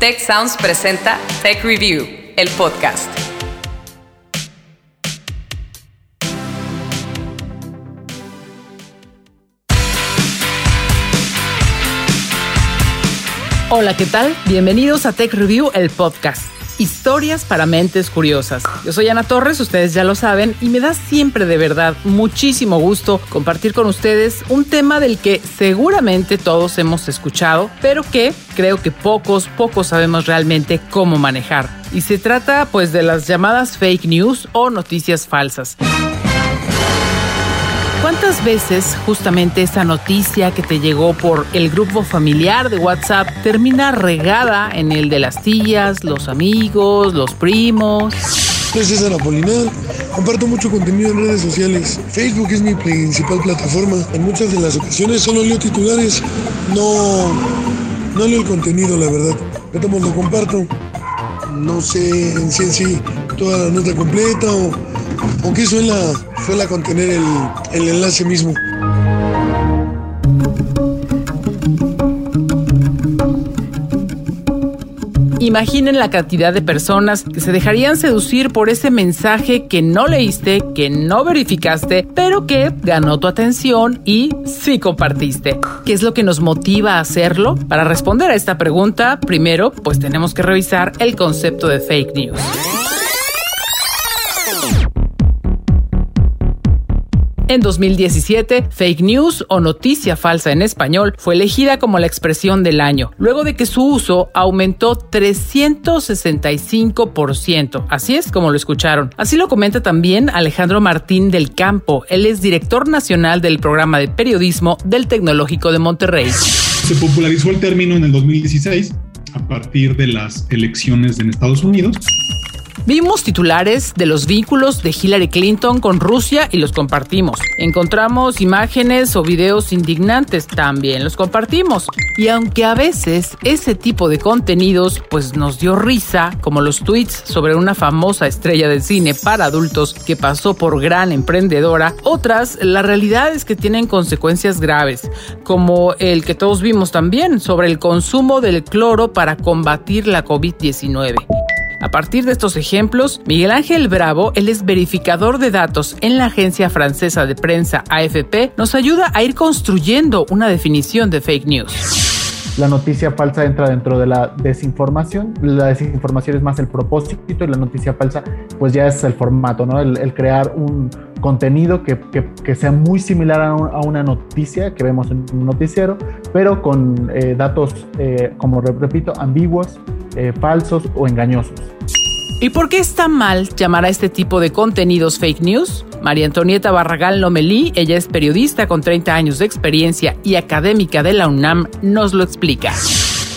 Tech Sounds presenta Tech Review, el podcast. Hola, ¿qué tal? Bienvenidos a Tech Review, el podcast. Historias para mentes curiosas. Yo soy Ana Torres, ustedes ya lo saben, y me da siempre de verdad muchísimo gusto compartir con ustedes un tema del que seguramente todos hemos escuchado, pero que creo que pocos, pocos sabemos realmente cómo manejar. Y se trata pues de las llamadas fake news o noticias falsas. ¿Cuántas veces justamente esa noticia que te llegó por el grupo familiar de WhatsApp termina regada en el de las tías, los amigos, los primos? Soy César Apolinar, comparto mucho contenido en redes sociales. Facebook es mi principal plataforma. En muchas de las ocasiones solo leo titulares, no, no leo el contenido, la verdad. Tomo lo comparto. No sé en sí en sí toda la nota completa o, o qué suena suele contener el, el enlace mismo. Imaginen la cantidad de personas que se dejarían seducir por ese mensaje que no leíste, que no verificaste, pero que ganó tu atención y sí compartiste. ¿Qué es lo que nos motiva a hacerlo? Para responder a esta pregunta, primero, pues tenemos que revisar el concepto de fake news. En 2017, fake news o noticia falsa en español fue elegida como la expresión del año, luego de que su uso aumentó 365%. Así es como lo escucharon. Así lo comenta también Alejandro Martín del Campo. Él es director nacional del programa de periodismo del Tecnológico de Monterrey. Se popularizó el término en el 2016 a partir de las elecciones en Estados Unidos Vimos titulares de los vínculos de Hillary Clinton con Rusia y los compartimos. Encontramos imágenes o videos indignantes, también los compartimos. Y aunque a veces ese tipo de contenidos pues nos dio risa, como los tweets sobre una famosa estrella de cine para adultos que pasó por gran emprendedora, otras la realidad es que tienen consecuencias graves, como el que todos vimos también sobre el consumo del cloro para combatir la COVID-19. A partir de estos ejemplos, Miguel Ángel Bravo, él es verificador de datos en la agencia francesa de prensa AFP, nos ayuda a ir construyendo una definición de fake news la noticia falsa entra dentro de la desinformación. La desinformación es más el propósito y la noticia falsa pues ya es el formato, ¿no? El, crear un contenido que, que, sea muy similar a, una noticia que vemos en un noticiero, pero con eh, datos, eh, como repito, ambiguos, eh, falsos o engañosos. ¿Y por qué está mal llamar a este tipo de contenidos fake news? María Antonieta Barragal Lomelí, ella es periodista con 30 años de experiencia y académica de la UNAM, nos lo explica.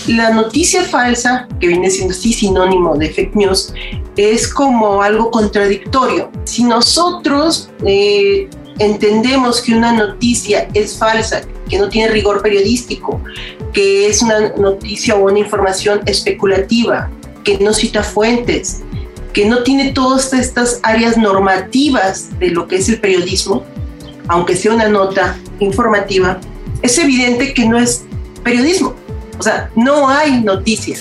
La noticia falsa, que viene siendo así sinónimo de fake news, es como algo contradictorio. Si nosotros eh, entendemos que una noticia es falsa, que no tiene rigor periodístico, que es una noticia o una información especulativa, que no cita fuentes, que no tiene todas estas áreas normativas de lo que es el periodismo, aunque sea una nota informativa, es evidente que no es periodismo. O sea, no hay noticias.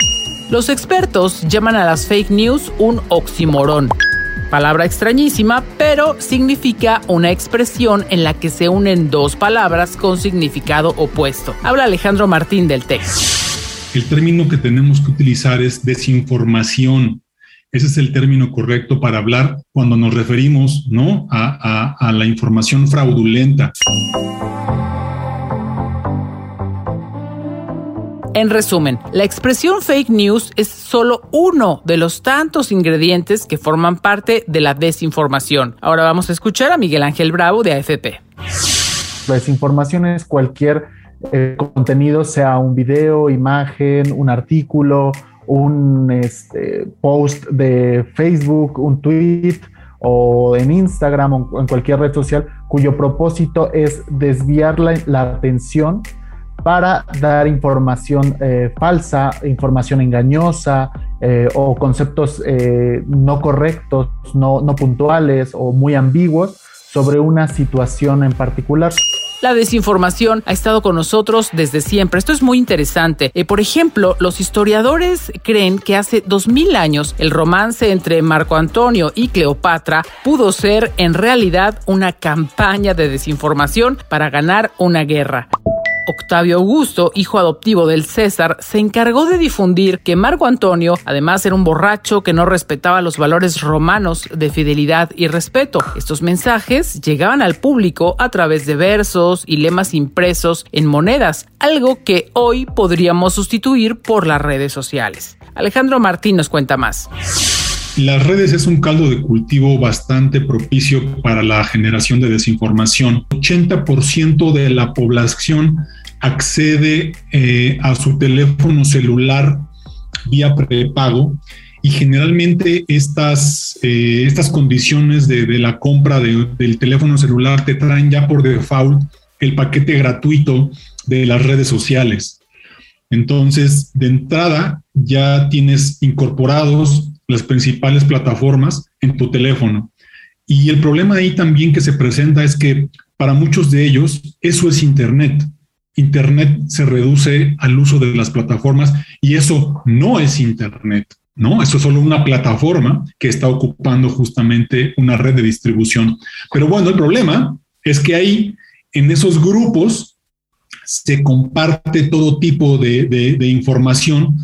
Los expertos llaman a las fake news un oximorón. Palabra extrañísima, pero significa una expresión en la que se unen dos palabras con significado opuesto. Habla Alejandro Martín del TEC. El término que tenemos que utilizar es desinformación. Ese es el término correcto para hablar cuando nos referimos ¿no? a, a la información fraudulenta. En resumen, la expresión fake news es solo uno de los tantos ingredientes que forman parte de la desinformación. Ahora vamos a escuchar a Miguel Ángel Bravo de AFP. La desinformación es cualquier eh, contenido, sea un video, imagen, un artículo, un este, post de Facebook, un tweet o en Instagram o en cualquier red social cuyo propósito es desviar la atención para dar información eh, falsa, información engañosa eh, o conceptos eh, no correctos, no, no puntuales o muy ambiguos sobre una situación en particular. La desinformación ha estado con nosotros desde siempre. Esto es muy interesante. Eh, por ejemplo, los historiadores creen que hace dos mil años el romance entre Marco Antonio y Cleopatra pudo ser en realidad una campaña de desinformación para ganar una guerra. Octavio Augusto, hijo adoptivo del César, se encargó de difundir que Marco Antonio, además, era un borracho que no respetaba los valores romanos de fidelidad y respeto. Estos mensajes llegaban al público a través de versos y lemas impresos en monedas, algo que hoy podríamos sustituir por las redes sociales. Alejandro Martín nos cuenta más. Las redes es un caldo de cultivo bastante propicio para la generación de desinformación. 80% de la población accede eh, a su teléfono celular vía prepago y generalmente estas, eh, estas condiciones de, la compra del teléfono celular te traen ya por default el paquete gratuito de las redes sociales. Entonces, de entrada, ya tienes incorporados las principales plataformas en tu teléfono. Y el problema ahí también que se presenta es que para muchos de ellos eso es Internet. Internet se reduce al uso de las plataformas y eso no es Internet, ¿no? Eso es solo una plataforma que está ocupando justamente una red de distribución. Pero bueno, el problema es que ahí, en esos grupos, se comparte todo tipo de, de información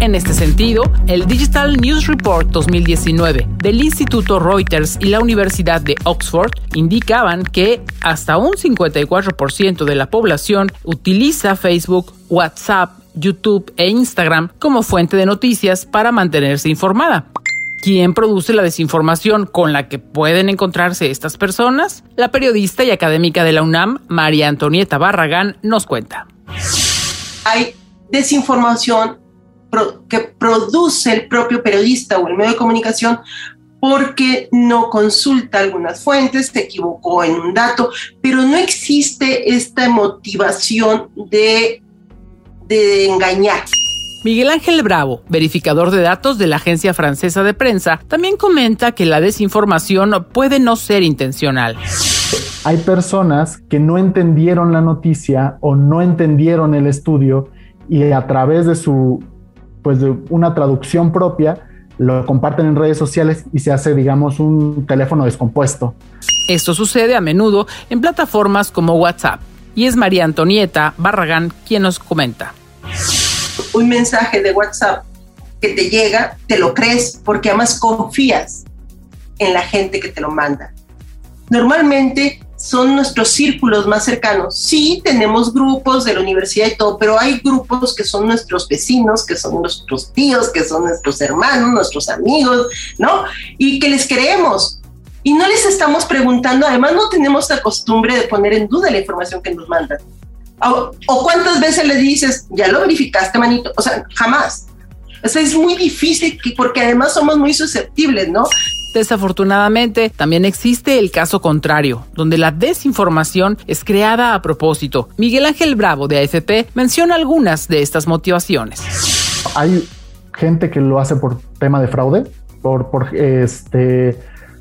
en este sentido, el Digital News Report 2019 del Instituto Reuters y la Universidad de Oxford indicaban que hasta un 54% de la población utiliza Facebook, WhatsApp, YouTube e Instagram como fuente de noticias para mantenerse informada. ¿Quién produce la desinformación con la que pueden encontrarse estas personas? La periodista y académica de la UNAM, María Antonieta Barragán, nos cuenta. Hay desinformación que produce el propio periodista o el medio de comunicación porque no consulta algunas fuentes, se equivocó en un dato, pero no existe esta motivación de, de engañar. Miguel Ángel Bravo, verificador de datos de la Agencia Francesa de Prensa, también comenta que la desinformación puede no ser intencional. Hay personas que no entendieron la noticia o no entendieron el estudio y a través de su pues de una traducción propia, lo comparten en redes sociales y se hace, digamos, un teléfono descompuesto. Esto sucede a menudo en plataformas como WhatsApp. Y es María Antonieta Barragán quien nos comenta. Un mensaje de WhatsApp que te llega, te lo crees porque además confías en la gente que te lo manda. Normalmente son nuestros círculos más cercanos. Sí, tenemos grupos de la universidad y todo, pero hay grupos que son nuestros vecinos, que son nuestros tíos, que son nuestros hermanos, nuestros amigos, ¿no? Y que les creemos. Y no les estamos preguntando, además no tenemos la costumbre de poner en duda la información que nos mandan. O, cuántas veces le dices, ya lo verificaste, manito. O sea, jamás. O sea, es muy difícil porque además somos muy susceptibles, ¿no? Desafortunadamente, también existe el caso contrario, donde la desinformación es creada a propósito. Miguel Ángel Bravo de AFP menciona algunas de estas motivaciones. Hay gente que lo hace por tema de fraude, por, este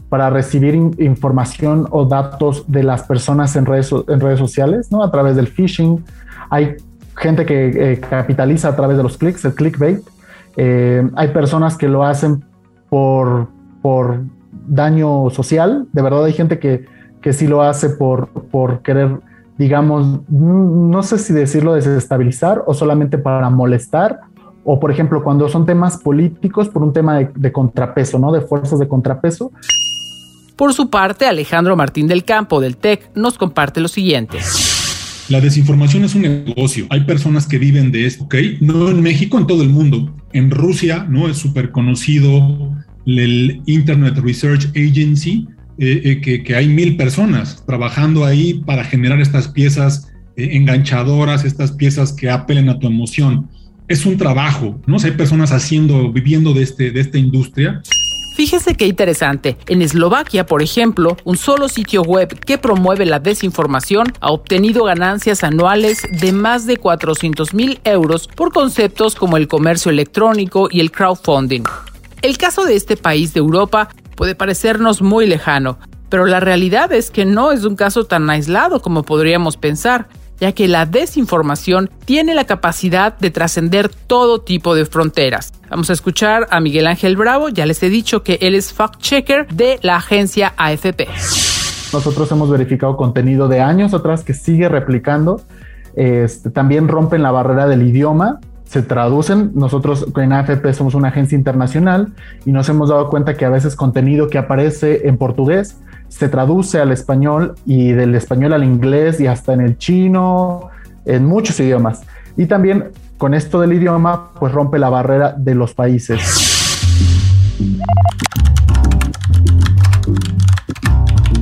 para recibir información o datos de las personas en redes, en redes sociales, ¿no? A través del phishing. Hay gente que eh, capitaliza a través de los clics, el clickbait. Eh, hay personas que lo hacen por, por daño social. De verdad hay gente que, que sí lo hace por, por querer, digamos, no sé si decirlo desestabilizar o solamente para molestar. O por ejemplo, cuando son temas políticos por un tema de, de contrapeso, ¿no? De fuerzas de contrapeso. Por su parte, Alejandro Martín del Campo del TEC nos comparte lo siguiente. La desinformación es un negocio. Hay personas que viven de esto, ¿ok? No en México, en todo el mundo. En Rusia, ¿no? Es súper conocido el Internet Research Agency, eh, eh, que, hay mil personas trabajando ahí para generar estas piezas eh, enganchadoras, estas piezas que apelen a tu emoción. Es un trabajo, ¿no? hay personas haciendo, viviendo de, este, de esta industria. Fíjese qué interesante. En Eslovaquia, por ejemplo, un solo sitio web que promueve la desinformación ha obtenido ganancias anuales de más de 400 mil euros por conceptos como el comercio electrónico y el crowdfunding. El caso de este país de Europa puede parecernos muy lejano, Pero la realidad es que no es un caso tan aislado como podríamos pensar ya que la desinformación tiene la capacidad de trascender todo tipo de fronteras. Vamos a escuchar a Miguel Ángel Bravo, ya les he dicho que él es fact-checker de la agencia AFP. Nosotros hemos verificado contenido de años atrás que sigue replicando. Este, también rompen la barrera del idioma, se traducen. Nosotros en AFP somos una agencia internacional y nos hemos dado cuenta que a veces contenido que aparece en portugués se traduce al español y del español al inglés y hasta en el chino, en muchos idiomas. Y también con esto del idioma, pues rompe la barrera de los países.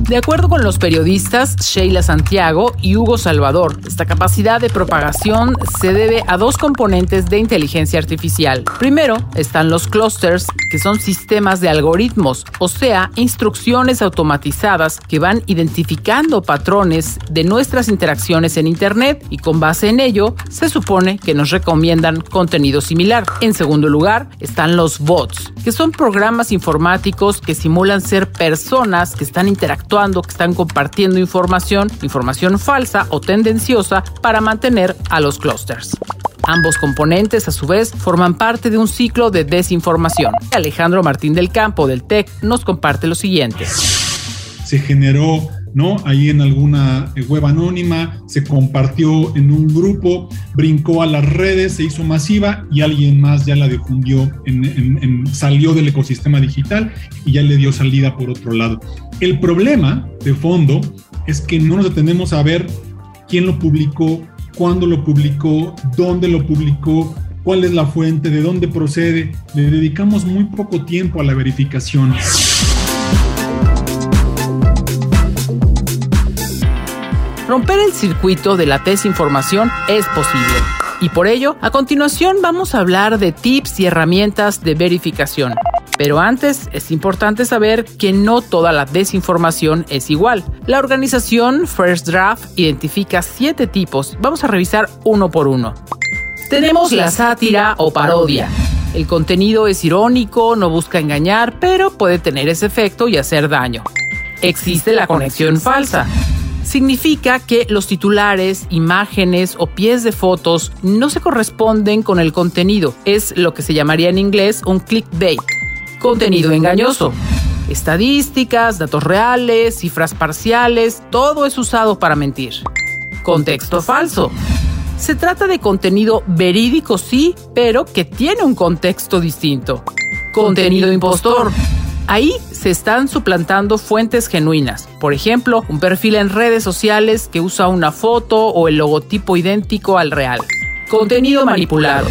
De acuerdo con los periodistas Sheila Santiago y Hugo Salvador, esta capacidad de propagación se debe a dos componentes de inteligencia artificial. Primero están los clusters, que son sistemas de algoritmos, o sea, instrucciones automatizadas que van identificando patrones de nuestras interacciones en Internet y con base en ello se supone que nos recomiendan contenido similar. En segundo lugar están los bots, que son programas informáticos que simulan ser personas que están interactuando que están compartiendo información, información falsa o tendenciosa para mantener a los clusters. Ambos componentes, a su vez, forman parte de un ciclo de desinformación. Alejandro Martín del Campo, del TEC, nos comparte lo siguiente. Se generó ¿no? Ahí en alguna eh, web anónima, se compartió en un grupo, brincó a las redes, se hizo masiva y alguien más ya la difundió, salió del ecosistema digital y ya le dio salida por otro lado. El problema de fondo es que no nos detenemos a ver quién lo publicó, cuándo lo publicó, dónde lo publicó, cuál es la fuente, de dónde procede. Le dedicamos muy poco tiempo a la verificación. Romper el circuito de la desinformación es posible. Y por ello, a continuación vamos a hablar de tips y herramientas de verificación. Pero antes es importante saber que no toda la desinformación es igual. La organización First Draft identifica siete tipos. Vamos a revisar uno por uno. Tenemos la sátira o parodia. El contenido es irónico, no busca engañar, pero puede tener ese efecto y hacer daño. Existe la conexión falsa significa que los titulares, imágenes o pies de fotos no se corresponden con el contenido. Es lo que se llamaría en inglés un clickbait. Contenido engañoso. Estadísticas, datos reales, cifras parciales, todo es usado para mentir. Contexto falso. Se trata de contenido verídico, sí, pero que tiene un contexto distinto. Contenido impostor. Ahí se están suplantando fuentes genuinas. Por ejemplo, un perfil en redes sociales que usa una foto o el logotipo idéntico al real. Contenido manipulado.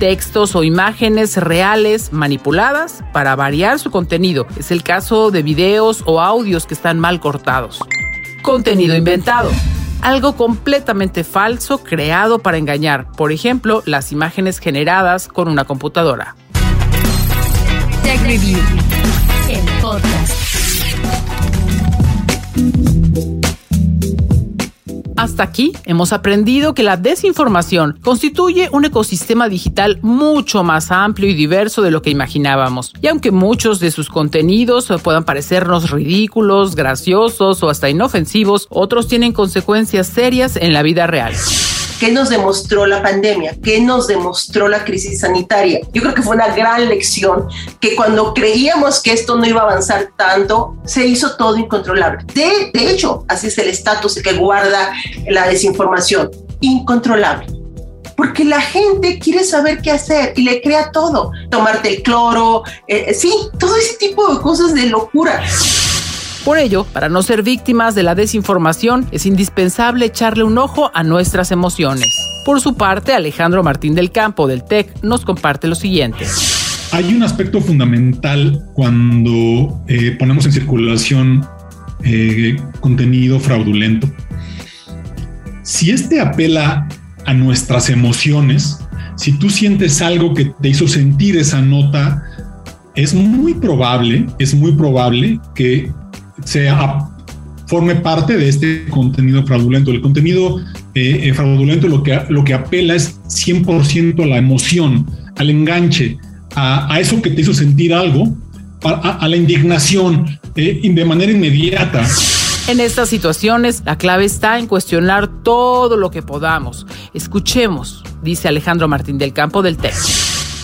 Textos o imágenes reales manipuladas para variar su contenido. Es el caso de videos o audios que están mal cortados. Contenido inventado algo completamente falso creado para engañar, por ejemplo, las imágenes generadas con una computadora. Tech Review hasta aquí hemos aprendido que la desinformación constituye un ecosistema digital mucho más amplio y diverso de lo que imaginábamos. Y aunque muchos de sus contenidos puedan parecernos ridículos, graciosos o hasta inofensivos, otros tienen consecuencias serias en la vida real. ¿Qué nos demostró la pandemia? ¿Qué nos demostró la crisis sanitaria? Yo creo que fue una gran lección que cuando creíamos que esto no iba a avanzar tanto, se hizo todo incontrolable. De, de hecho, así es el estatus que guarda la desinformación, incontrolable porque la gente quiere saber qué hacer y le crea todo. Tomarte el cloro, eh, sí, todo ese tipo de cosas de locura. Por ello, para no ser víctimas de la desinformación, es indispensable echarle un ojo a nuestras emociones. Por su parte, Alejandro Martín del Campo del TEC nos comparte lo siguiente. Hay un aspecto fundamental cuando eh, ponemos en circulación eh, contenido fraudulento. Si este apela a nuestras emociones, si tú sientes algo que te hizo sentir esa nota, es muy probable, es muy probable que sea, forme parte de este contenido fraudulento. El contenido eh, eh, fraudulento lo que, lo que apela es 100% a la emoción, al enganche, a, eso que te hizo sentir algo, a, la indignación, eh, de manera inmediata. En estas situaciones, la clave está en cuestionar todo lo que podamos. Escuchemos, dice Alejandro Martín del Campo del TEC.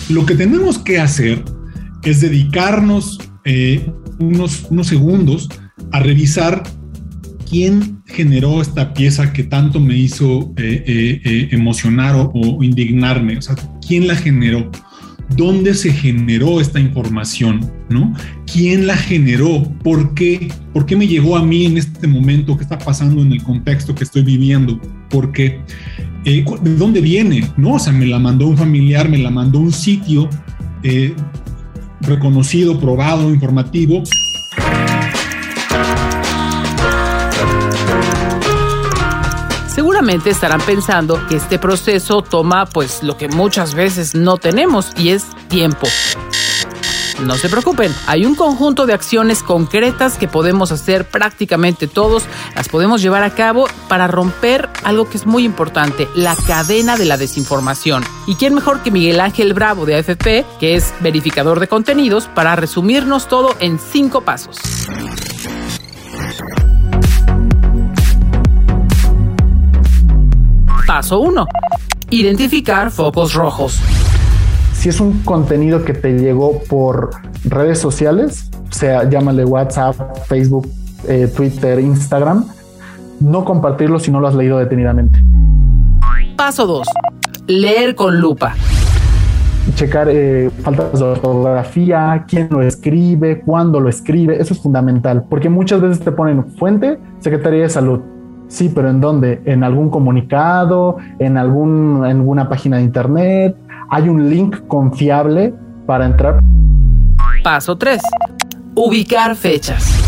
Lo que tenemos que hacer es dedicarnos eh, unos, unos segundos a revisar quién generó esta pieza que tanto me hizo eh, eh, emocionar o, indignarme, o sea, quién la generó, dónde se generó esta información, ¿no? ¿Quién la generó? ¿Por qué? ¿Por qué me llegó a mí en este momento? ¿Qué está pasando en el contexto que estoy viviendo? ¿Por qué? Eh, ¿De dónde viene? ¿No? O sea, me la mandó un familiar, me la mandó un sitio eh, reconocido, probado, informativo. Estarán pensando que este proceso toma pues lo que muchas veces no tenemos y es tiempo. No se preocupen, hay un conjunto de acciones concretas que podemos hacer prácticamente todos, las podemos llevar a cabo para romper algo que es muy importante, la cadena de la desinformación. ¿Y quién mejor que Miguel Ángel Bravo de AFP, que es verificador de contenidos, para resumirnos todo en cinco pasos? Paso 1. Identificar focos rojos. Si es un contenido que te llegó por redes sociales, sea llámale WhatsApp, Facebook, eh, Twitter, Instagram, no compartirlo si no lo has leído detenidamente. Paso 2. Leer con lupa. Checar eh, faltas de ortografía, quién lo escribe, cuándo lo escribe, eso es fundamental, porque muchas veces te ponen fuente, Secretaría de Salud, Sí, pero ¿en dónde? ¿En algún comunicado? ¿En, algún, en alguna página de internet? ¿Hay un link confiable para entrar? Paso 3. Ubicar fechas.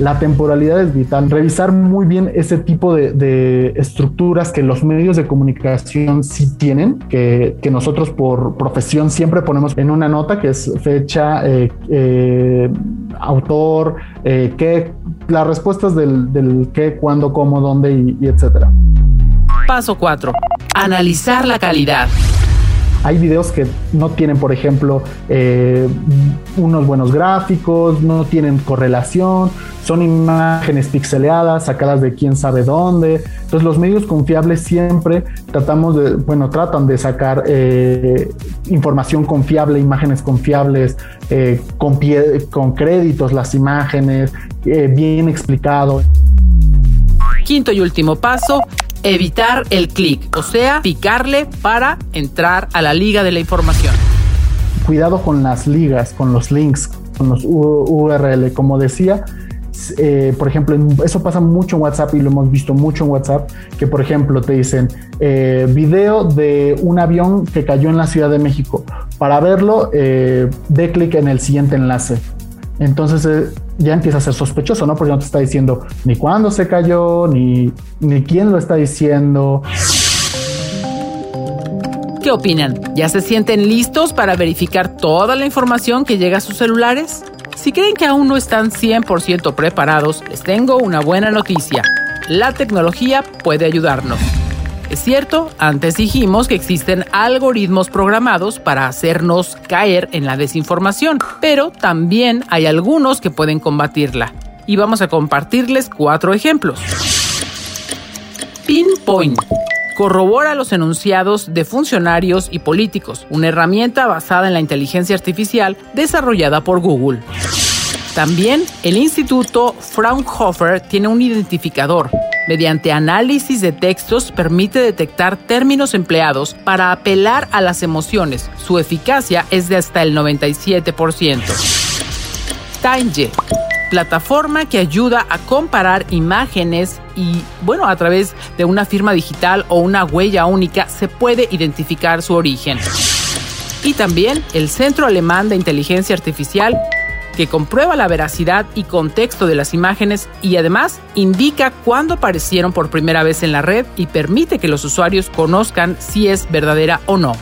La temporalidad es vital. Revisar muy bien ese tipo de, estructuras que los medios de comunicación sí tienen, que, nosotros por profesión siempre ponemos en una nota que es fecha, eh, eh, autor, eh, qué, las respuestas del, qué, cuándo, cómo, dónde y, y etcétera. Paso 4. Analizar la calidad. Hay videos que no tienen, por ejemplo, eh, unos buenos gráficos, no tienen correlación, son imágenes pixeleadas, sacadas de quién sabe dónde. Entonces los medios confiables siempre tratamos de, bueno, tratan de sacar eh, información confiable, imágenes confiables, eh, con, pie, con, créditos las imágenes, bien explicado. Quinto y último paso, evitar el clic, o sea, picarle para entrar a la liga de la información. Cuidado con las ligas, con los links, con los URL. Como decía, eh, por ejemplo, eso pasa mucho en WhatsApp y lo hemos visto mucho en WhatsApp, que por ejemplo te dicen eh, video de un avión que cayó en la Ciudad de México. Para verlo, eh, dé clic en el siguiente enlace. Entonces eh, ya empieza a ser sospechoso, ¿no? Porque no te está diciendo ni cuándo se cayó, ni, ni quién lo está diciendo. ¿Qué opinan? ¿Ya se sienten listos para verificar toda la información que llega a sus celulares? Si creen que aún no están 100% preparados, les tengo una buena noticia. La tecnología puede ayudarnos. Es cierto, antes dijimos que existen algoritmos programados para hacernos caer en la desinformación, pero también hay algunos que pueden combatirla. Y vamos a compartirles cuatro ejemplos. Pinpoint corrobora los enunciados de funcionarios y políticos, una herramienta basada en la inteligencia artificial desarrollada por Google. También el Instituto Fraunhofer tiene un identificador. Mediante análisis de textos permite detectar términos empleados para apelar a las emociones. Su eficacia es de hasta el 97%. Tange plataforma que ayuda a comparar imágenes y, bueno, a través de una firma digital o una huella única se puede identificar su origen. Y también el Centro Alemán de Inteligencia Artificial que comprueba la veracidad y contexto de las imágenes y además indica cuándo aparecieron por primera vez en la red y permite que los usuarios conozcan si es verdadera o no.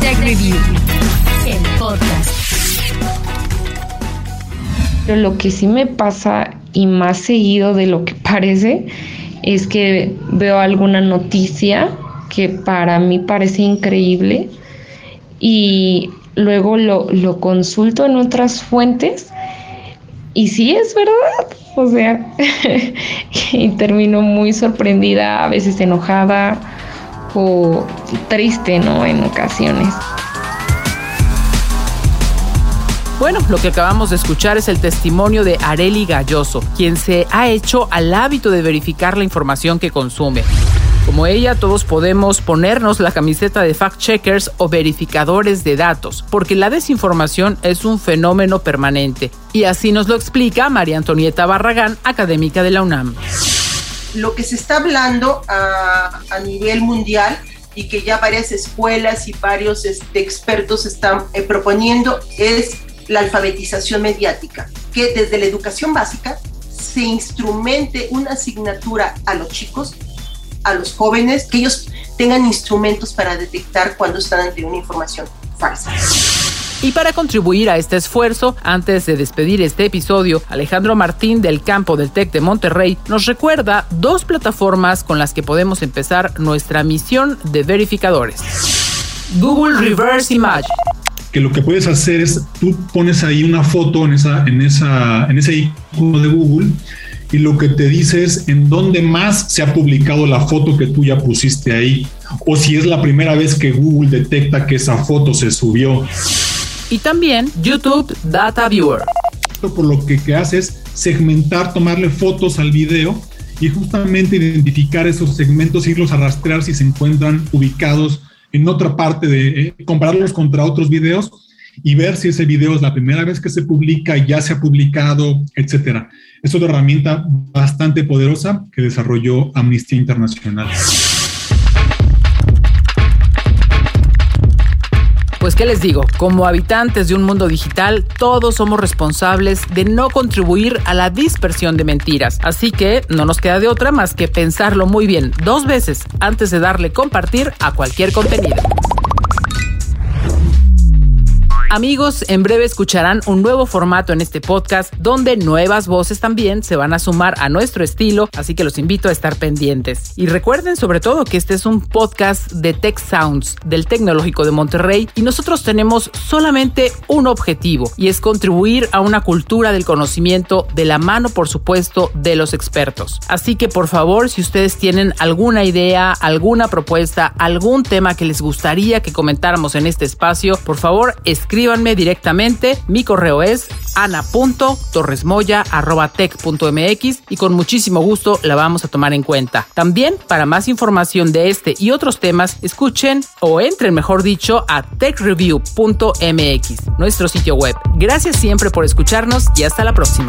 Tech Review, el podcast. Pero lo que sí me pasa y más seguido de lo que parece es que veo alguna noticia que para mí parece increíble y luego lo, lo consulto en otras fuentes y sí es verdad, o sea, y termino muy sorprendida, a veces enojada o triste, ¿no? En ocasiones. Bueno, lo que acabamos de escuchar es el testimonio de Areli Galloso, quien se ha hecho al hábito de verificar la información que consume. Como ella, todos podemos ponernos la camiseta de fact-checkers o verificadores de datos, porque la desinformación es un fenómeno permanente. Y así nos lo explica María Antonieta Barragán, académica de la UNAM. Lo que se está hablando a, nivel mundial y que ya varias escuelas y varios este, expertos están eh, proponiendo es la alfabetización mediática, que desde la educación básica se instrumente una asignatura a los chicos, a los jóvenes, que ellos tengan instrumentos para detectar cuando están ante una información falsa. Y para contribuir a este esfuerzo, antes de despedir este episodio, Alejandro Martín del campo del TEC de Monterrey nos recuerda dos plataformas con las que podemos empezar nuestra misión de verificadores. Google Reverse Image que lo que puedes hacer es tú pones ahí una foto en esa en esa en ese icono de Google y lo que te dice es en dónde más se ha publicado la foto que tú ya pusiste ahí o si es la primera vez que Google detecta que esa foto se subió. Y también YouTube Data Viewer. Por lo que, que hace es segmentar, tomarle fotos al video y justamente identificar esos segmentos, irlos a rastrear si se encuentran ubicados en otra parte de eh, compararlos contra otros videos y ver si ese video es la primera vez que se publica, ya se ha publicado, etcétera. Es otra herramienta bastante poderosa que desarrolló Amnistía Internacional. Pues qué les digo, como habitantes de un mundo digital, todos somos responsables de no contribuir a la dispersión de mentiras. Así que no nos queda de otra más que pensarlo muy bien dos veces antes de darle compartir a cualquier contenido. Amigos, en breve escucharán un nuevo formato en este podcast donde nuevas voces también se van a sumar a nuestro estilo, así que los invito a estar pendientes. Y recuerden sobre todo que este es un podcast de Tech Sounds del Tecnológico de Monterrey y nosotros tenemos solamente un objetivo y es contribuir a una cultura del conocimiento de la mano, por supuesto, de los expertos. Así que por favor, si ustedes tienen alguna idea, alguna propuesta, algún tema que les gustaría que comentáramos en este espacio, por favor, escriban escríbanme directamente. Mi correo es ana.torresmoya.tech.mx y con muchísimo gusto la vamos a tomar en cuenta. También, para más información de este y otros temas, escuchen o entren, mejor dicho, a techreview.mx, nuestro sitio web. Gracias siempre por escucharnos y hasta la próxima.